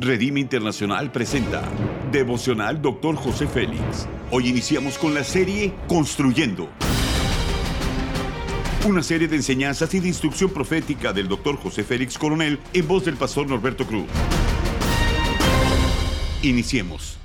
Redime Internacional presenta Devocional Dr. José Félix. Hoy iniciamos con la serie Construyendo. Una serie de enseñanzas y de instrucción profética del Dr. José Félix Coronel en voz del pastor Norberto Cruz. Iniciemos.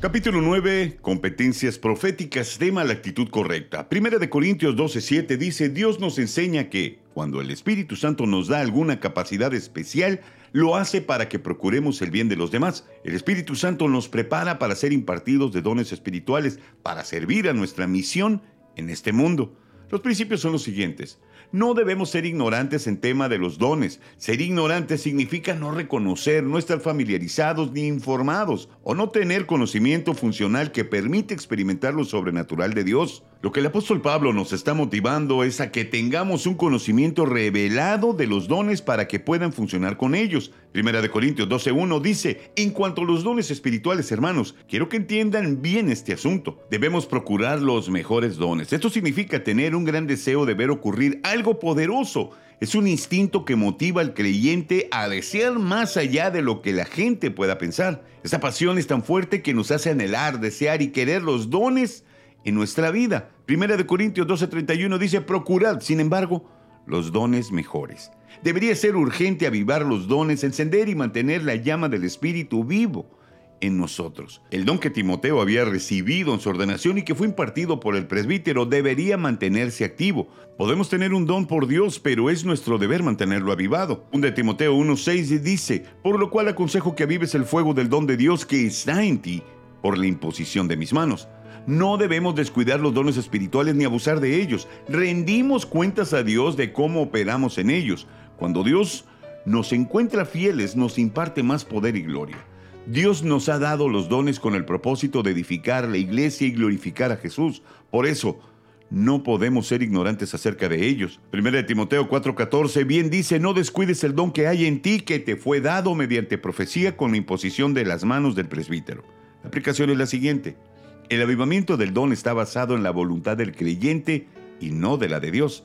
Capítulo 9. Competencias proféticas. Tema la actitud correcta. Primera de Corintios 12:7 dice, Dios nos enseña que, cuando el Espíritu Santo nos da alguna capacidad especial, lo hace para que procuremos el bien de los demás. El Espíritu Santo nos prepara para ser impartidos de dones espirituales, para servir a nuestra misión en este mundo. Los principios son los siguientes. No debemos ser ignorantes en tema de los dones. Ser ignorante significa no reconocer, no estar familiarizados ni informados o no tener conocimiento funcional que permite experimentar lo sobrenatural de Dios. Lo que el apóstol Pablo nos está motivando es a que tengamos un conocimiento revelado de los dones para que puedan funcionar con ellos. Primera de Corintios 12.1 dice, en cuanto a los dones espirituales, hermanos, quiero que entiendan bien este asunto. Debemos procurar los mejores dones. Esto significa tener un gran deseo de ver ocurrir algo poderoso. Es un instinto que motiva al creyente a desear más allá de lo que la gente pueda pensar. Esa pasión es tan fuerte que nos hace anhelar, desear y querer los dones en nuestra vida. Primera de Corintios 12:31 dice, procurad, sin embargo, los dones mejores. Debería ser urgente avivar los dones, encender y mantener la llama del Espíritu vivo en nosotros. El don que Timoteo había recibido en su ordenación y que fue impartido por el presbítero debería mantenerse activo. Podemos tener un don por Dios, pero es nuestro deber mantenerlo avivado. Un de Timoteo 1.6 dice, por lo cual aconsejo que avives el fuego del don de Dios que está en ti por la imposición de mis manos. No debemos descuidar los dones espirituales ni abusar de ellos. Rendimos cuentas a Dios de cómo operamos en ellos. Cuando Dios nos encuentra fieles, nos imparte más poder y gloria. Dios nos ha dado los dones con el propósito de edificar la iglesia y glorificar a Jesús. Por eso, no podemos ser ignorantes acerca de ellos. Primera de Timoteo 4:14 bien dice, no descuides el don que hay en ti que te fue dado mediante profecía con la imposición de las manos del presbítero. La aplicación es la siguiente. El avivamiento del don está basado en la voluntad del creyente y no de la de Dios.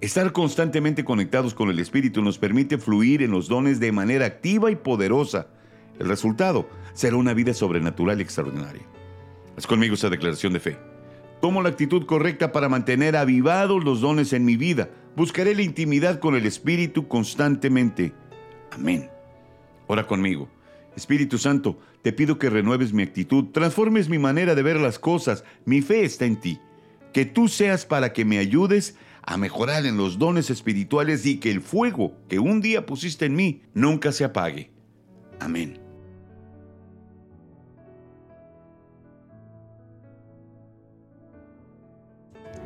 Estar constantemente conectados con el Espíritu nos permite fluir en los dones de manera activa y poderosa. El resultado será una vida sobrenatural y extraordinaria. Haz conmigo esa declaración de fe. Tomo la actitud correcta para mantener avivados los dones en mi vida. Buscaré la intimidad con el Espíritu constantemente. Amén. Ora conmigo. Espíritu Santo, te pido que renueves mi actitud, transformes mi manera de ver las cosas. Mi fe está en ti. Que tú seas para que me ayudes a mejorar en los dones espirituales y que el fuego que un día pusiste en mí nunca se apague. Amén.